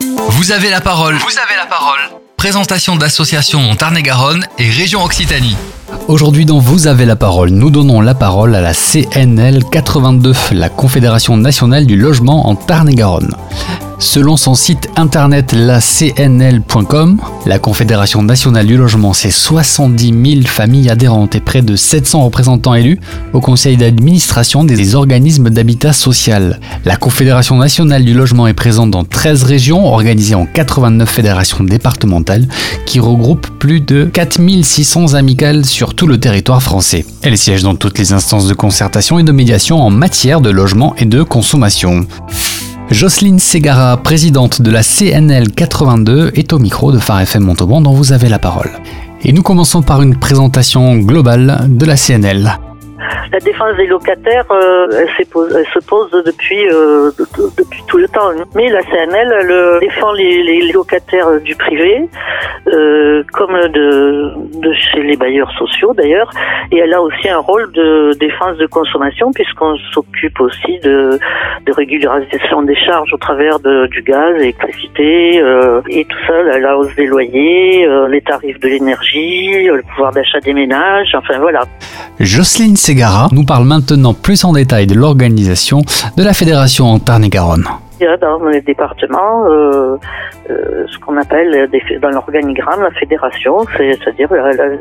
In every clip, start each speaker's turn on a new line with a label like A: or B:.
A: Vous avez la parole. Vous avez la parole. Présentation d'associations en Tarn-et-Garonne et région Occitanie.
B: Aujourd'hui dans Vous avez la parole, nous donnons la parole à la CNL 82, la Confédération nationale du logement en Tarn-et-Garonne. Selon son site internet lacnl.com, la Confédération nationale du logement, c'est 70 000 familles adhérentes et près de 700 représentants élus au conseil d'administration des organismes d'habitat social. La Confédération nationale du logement est présente dans 13 régions organisées en 89 fédérations départementales qui regroupent plus de 4600 amicales sur tout le territoire français. Elle siège dans toutes les instances de concertation et de médiation en matière de logement et de consommation. Jocelyne Segara, présidente de la CNL 82, est au micro de Phare FM Montauban dont vous avez la parole. Et nous commençons par une présentation globale de la CNL.
C: La défense des locataires, euh, elle, se pose depuis, euh, depuis tout le temps. Mais la CNL, elle défend les, locataires du privé, euh, comme de, chez les bailleurs sociaux d'ailleurs. Et elle a aussi un rôle de défense de consommation puisqu'on s'occupe aussi de, régularisation des charges au travers du gaz, l'électricité et tout ça, la, hausse des loyers, les tarifs de l'énergie, le pouvoir d'achat des ménages, enfin voilà.
B: Jocelyne Nous parle maintenant plus en détail de l'organisation de la fédération en Tarn-et-Garonne.
C: Dans les départements euh, euh, ce qu'on appelle dans l'organigramme la fédération, c'est-à-dire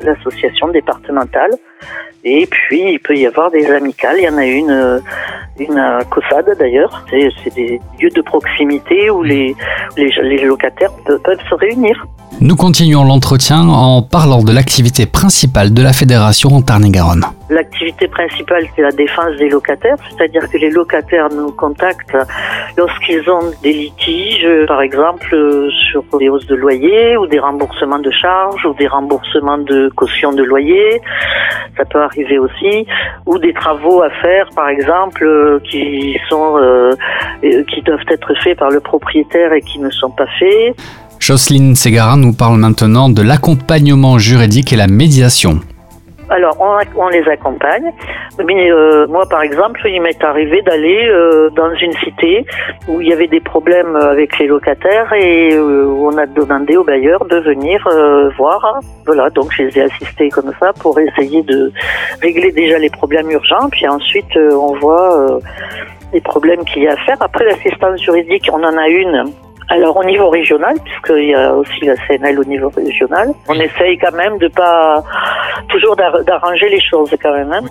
C: l'association départementale. Et puis il peut y avoir des amicales. Il y en a une, une à Cossade d'ailleurs. C'est des lieux de proximité où les, les, les locataires peuvent se réunir.
B: Nous continuons l'entretien en parlant de l'activité principale de la fédération en Tarn-et-Garonne.
C: L'activité principale, c'est la défense des locataires, c'est-à-dire que les locataires nous contactent lorsqu'ils ont des litiges, par exemple sur des hausses de loyer ou des remboursements de charges ou des remboursements de caution de loyer. Ça peut arriver aussi, ou des travaux à faire, par exemple, qui sont euh, qui doivent être faits par le propriétaire et qui ne sont pas faits.
B: Jocelyne Segara nous parle maintenant de l'accompagnement juridique et la médiation.
C: Alors, on, les accompagne. Mais euh, moi, par exemple, il m'est arrivé d'aller euh, dans une cité où il y avait des problèmes avec les locataires et euh, on a demandé aux bailleurs de venir voir. Voilà, donc je les ai assistés comme ça pour essayer de régler déjà les problèmes urgents. Puis ensuite, on voit les problèmes qu'il y a à faire. Après, l'assistance juridique, on en a une alors au niveau régional, puisqu'il y a aussi la CNL au niveau régional, on essaye quand même de pas toujours d'arranger les choses quand même. Hein.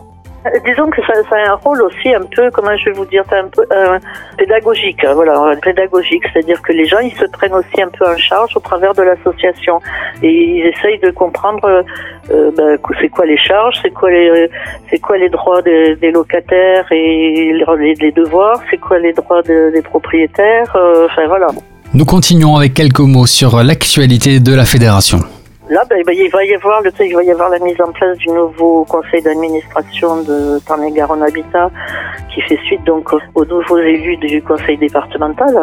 C: Euh, disons que ça, ça, a un rôle aussi un peu, comment je vais vous dire, un peu euh, pédagogique, hein, voilà, pédagogique, c'est-à-dire que les gens ils se prennent aussi un peu en charge au travers de l'association et ils essayent de comprendre euh, ben, c'est quoi les charges, c'est quoi les c'est quoi les droits des, des locataires et les, les devoirs, c'est quoi les droits des propriétaires, euh, enfin voilà.
B: Nous continuons avec quelques mots sur l'actualité de la fédération.
C: Là, ben, ben, il va y avoir le, il va y avoir la mise en place du nouveau conseil d'administration de Tarn-et-Garonne Habitat, qui fait suite donc aux nouveaux élus du conseil départemental.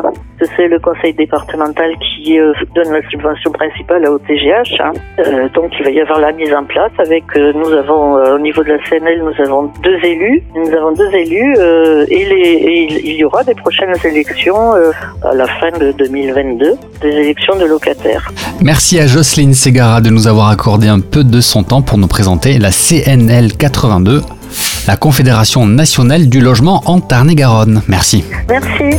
C: C'est le conseil départemental qui euh, donne la subvention principale au TGH. Hein. Euh, donc, il va y avoir la mise en place avec, euh, nous avons au niveau de la CNL, nous avons deux élus, nous avons deux élus et, et il y aura des prochaines élections à la fin de 2022, des élections de locataires.
B: Merci à Jocelyne De nous avoir accordé un peu de son temps pour nous présenter la CNL 82, la Confédération nationale du logement en Tarn-et-Garonne. Merci.
C: Merci.